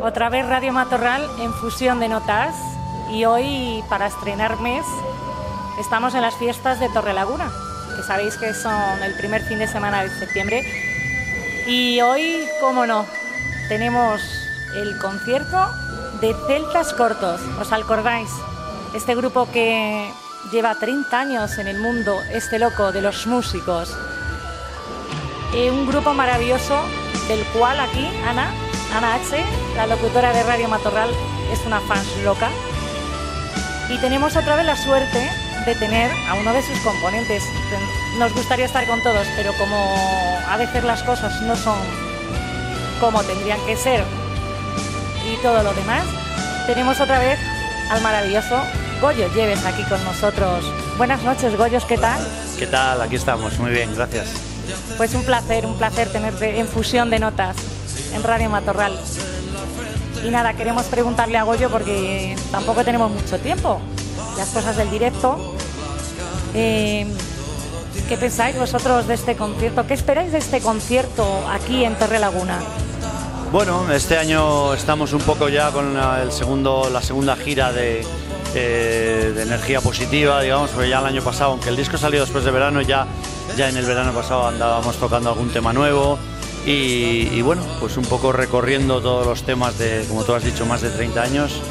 Otra vez Radio Matorral en fusión de notas y hoy para estrenar mes estamos en las fiestas de Torrelaguna, que sabéis que son el primer fin de semana de septiembre. Y hoy, como no, tenemos el concierto de Celtas Cortos. ¿Os acordáis? Este grupo que lleva 30 años en el mundo, este loco de los músicos. Eh, un grupo maravilloso del cual aquí, Ana, Ana H., la locutora de Radio Matorral, es una fan loca. Y tenemos otra vez la suerte de tener a uno de sus componentes. Nos gustaría estar con todos, pero como a veces las cosas no son como tendrían que ser y todo lo demás, tenemos otra vez al maravilloso Goyo Lleves aquí con nosotros. Buenas noches, Goyos, ¿qué tal? ¿Qué tal? Aquí estamos, muy bien, gracias. Pues un placer, un placer tenerte en fusión de notas en Radio Matorral. Y nada, queremos preguntarle a Goyo porque tampoco tenemos mucho tiempo. Las cosas del directo. Eh, ¿Qué pensáis vosotros de este concierto? ¿Qué esperáis de este concierto aquí en Torre Laguna? Bueno, este año estamos un poco ya con el segundo, la segunda gira de, eh, de energía positiva, digamos, porque ya el año pasado, aunque el disco salió después de verano, ya, ya en el verano pasado andábamos tocando algún tema nuevo. Y, bueno, pues un poco recorriendo todos los temas de, como tú has dicho, más de 30 años.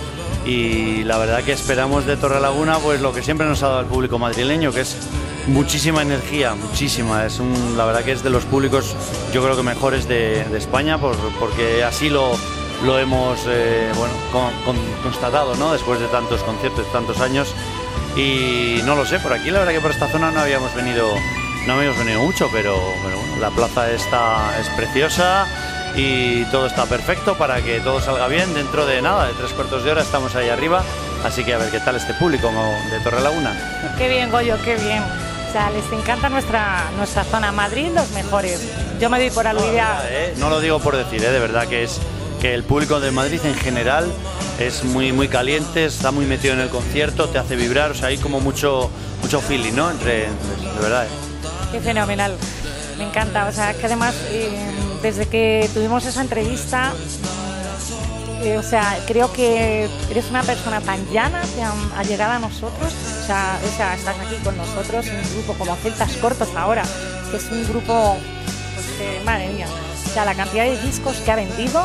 Y la verdad que esperamos de Torre Laguna, pues lo que siempre nos ha dado el público madrileño, que es muchísima energía, muchísima. Es la verdad que es de los públicos, yo creo que mejores de, España, porque así lo, lo hemos eh, bueno, constatado, ¿no? Después de tantos conciertos, tantos años. Y no lo sé, por aquí la verdad que por esta zona no habíamos venido no habíamos venido mucho, pero, bueno, la plaza está, es preciosa y todo está perfecto para que todo salga bien. Dentro de nada, de tres cuartos de hora estamos ahí arriba, así que a ver qué tal este público de Torre Laguna. Qué bien, Goyo, qué bien. O sea, les encanta nuestra, nuestra zona. Madrid, los mejores. Yo me doy por aludida. No, eh, no lo digo por decir, eh, de verdad que es que el público de Madrid en general es muy muy caliente, está muy metido en el concierto, te hace vibrar, o sea, hay como mucho mucho feeling, ¿no? Entre, de verdad. Eh. Qué fenomenal. Me encanta. O sea, que además, eh, desde que tuvimos esa entrevista, eh, o sea, creo que eres una persona tan llana, tan allegada a nosotros. O sea, o sea, estás aquí con nosotros, en un grupo como Celtas Cortos ahora, que es un grupo, pues que, madre mía. O sea, la cantidad de discos que ha vendido,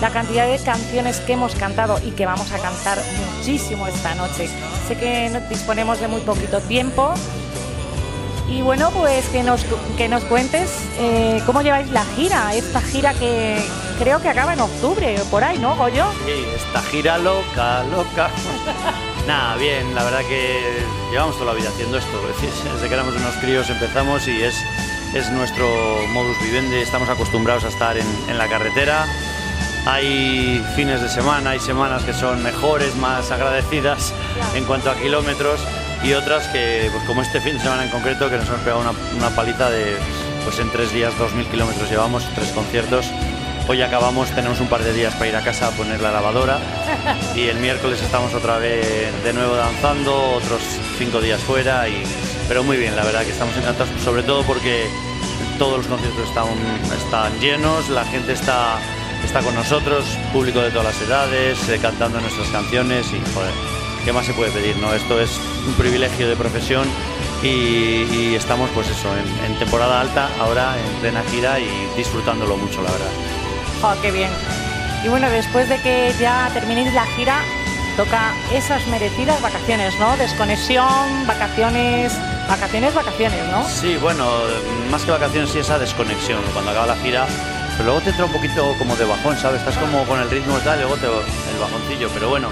la cantidad de canciones que hemos cantado y que vamos a cantar muchísimo esta noche. Sé que disponemos de muy poquito tiempo, y bueno, pues que nos, que nos cuentes eh, cómo lleváis la gira, esta gira que creo que acaba en octubre, por ahí, ¿no, Goyo? Sí, esta gira loca, loca. Nada, bien, la verdad que llevamos toda la vida haciendo esto. Desde que éramos unos críos empezamos y es, es nuestro modus vivendi, estamos acostumbrados a estar en, en la carretera. Hay fines de semana, hay semanas que son mejores, más agradecidas en cuanto a kilómetros y otras que, pues como este fin de semana en concreto, que nos hemos pegado una, paliza de, pues en tres días, 2.000 kilómetros llevamos, tres conciertos. Hoy acabamos, tenemos un par de días para ir a casa a poner la lavadora y el miércoles estamos otra vez de nuevo danzando, otros cinco días fuera, y, pero muy bien, la verdad que estamos encantados, sobre todo porque todos los conciertos están, están llenos, la gente está, está con nosotros, público de todas las edades, eh, cantando nuestras canciones y joder, ¿qué más se puede pedir? No? Esto es un privilegio de profesión y, estamos pues eso, en, temporada alta, ahora en plena gira y disfrutándolo mucho, la verdad. Oh, qué bien. Y bueno, después de que ya terminéis la gira, toca esas merecidas vacaciones, ¿no? Desconexión, vacaciones, vacaciones, vacaciones, ¿no? Sí, bueno, más que vacaciones sí esa desconexión cuando acaba la gira. Pero luego te entra un poquito como de bajón, ¿sabes? Estás como con el ritmo y tal, y luego te el bajoncillo. Pero bueno,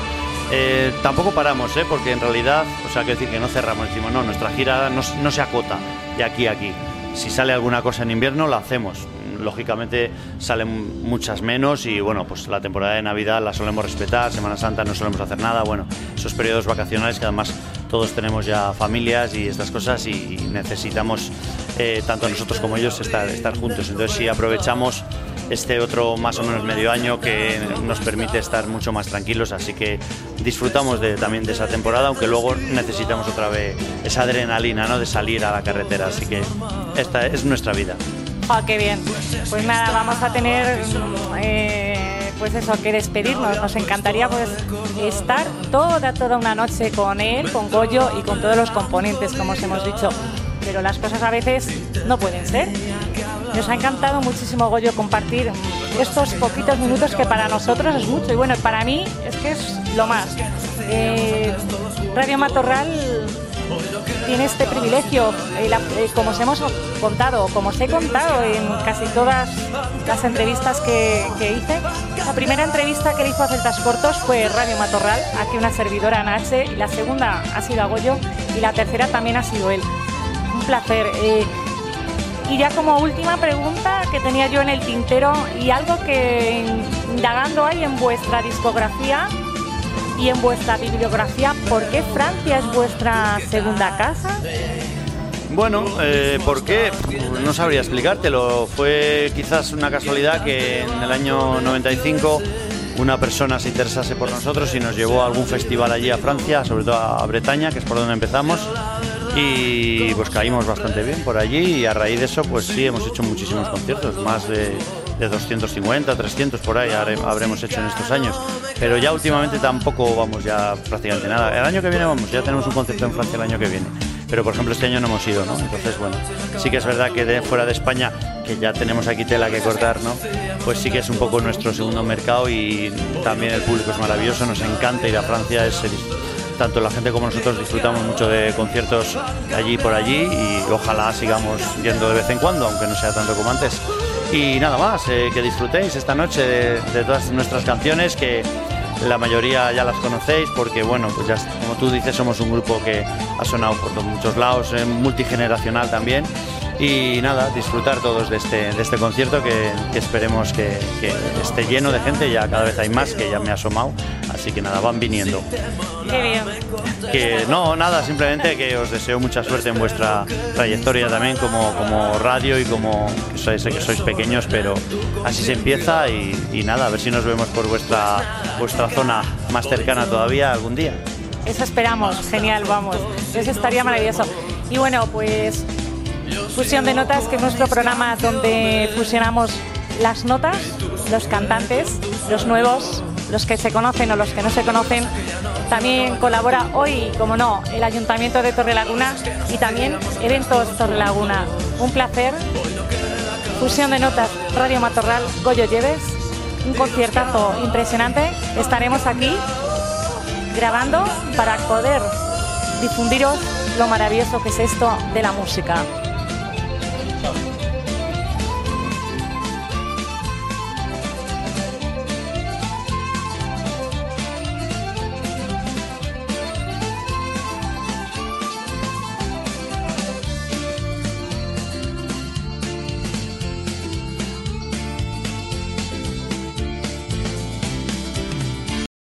eh, tampoco paramos, ¿eh? porque en realidad, o sea, quiero decir que no cerramos, decimos, no, nuestra gira no, se acota de aquí a aquí. Si sale alguna cosa en invierno, la hacemos. Lógicamente salen muchas menos y bueno, pues la temporada de Navidad la solemos respetar, Semana Santa no solemos hacer nada, bueno, esos periodos vacacionales que además todos tenemos ya familias y estas cosas y necesitamos, eh, tanto nosotros como ellos, estar, estar juntos. Entonces si aprovechamos este otro más o menos medio año que nos permite estar mucho más tranquilos, así que disfrutamos de, también de esa temporada, aunque luego necesitamos otra vez esa adrenalina ¿no? de salir a la carretera, así que esta es nuestra vida. Oh, qué bien. Pues nada, vamos a tener eh, pues eso, que despedirnos. Nos encantaría pues estar toda, toda una noche con él, con Goyo y con todos los componentes, como os hemos dicho. Pero las cosas a veces no pueden ser. Nos ha encantado muchísimo, Goyo, compartir estos poquitos minutos que para nosotros es mucho. Y bueno, para mí es que es lo más. Eh, Radio Matorral tiene este privilegio, eh, eh, como os hemos contado, como os he contado en casi todas las entrevistas que, hice. La primera entrevista que le hizo a Celtas Cortos fue Radio Matorral, aquí una servidora Nache, y la segunda ha sido a Goyo, y la tercera también ha sido él. Un placer. Eh, y ya como última pregunta que tenía yo en el tintero y algo que indagando ahí en vuestra discografía, y en vuestra bibliografía, ¿por qué Francia es vuestra segunda casa? Bueno, eh, ¿por qué? No sabría explicártelo. Fue quizás una casualidad que en el año 95 una persona se interesase por nosotros y nos llevó a algún festival allí a Francia, sobre todo a Bretaña, que es por donde empezamos. Y pues caímos bastante bien por allí y a raíz de eso pues sí hemos hecho muchísimos conciertos, más de de 250, 300 por ahí habremos hecho en estos años. Pero ya últimamente tampoco vamos ya prácticamente nada. El año que viene vamos, ya tenemos un concepto en Francia el año que viene. Pero por ejemplo este año no hemos ido, ¿no? Entonces bueno, sí que es verdad que de fuera de España, que ya tenemos aquí tela que cortar, ¿no? Pues sí que es un poco nuestro segundo mercado y también el público es maravilloso, nos encanta ir a Francia, es tanto la gente como nosotros disfrutamos mucho de conciertos allí por allí y ojalá sigamos yendo de vez en cuando, aunque no sea tanto como antes. Y nada más, eh, que disfrutéis esta noche de, todas nuestras canciones, que la mayoría ya las conocéis, porque bueno, pues ya como tú dices, somos un grupo que ha sonado por muchos lados, eh, multigeneracional también. Y nada, disfrutar todos de este, de este concierto que, esperemos que, esté lleno de gente, ya cada vez hay más, que ya me ha asomado, así que nada, van viniendo. Qué bien. Que no, nada, simplemente que os deseo mucha suerte en vuestra trayectoria también como, como radio y como, que sois, sé que sois pequeños, pero así se empieza y, y nada, a ver si nos vemos por vuestra, vuestra zona más cercana todavía algún día. Eso esperamos, genial, vamos. Eso estaría maravilloso. Y bueno, pues Fusión de Notas, que es nuestro programa donde fusionamos las notas, los cantantes, los nuevos, los que se conocen o los que no se conocen. También colabora hoy, como no, el Ayuntamiento de Torrelaguna y también Eventos Torrelaguna. Un placer. Fusión de Notas, Radio Matorral, Goyo Lleves. Un conciertazo impresionante. Estaremos aquí grabando para poder difundiros lo maravilloso que es esto de la música.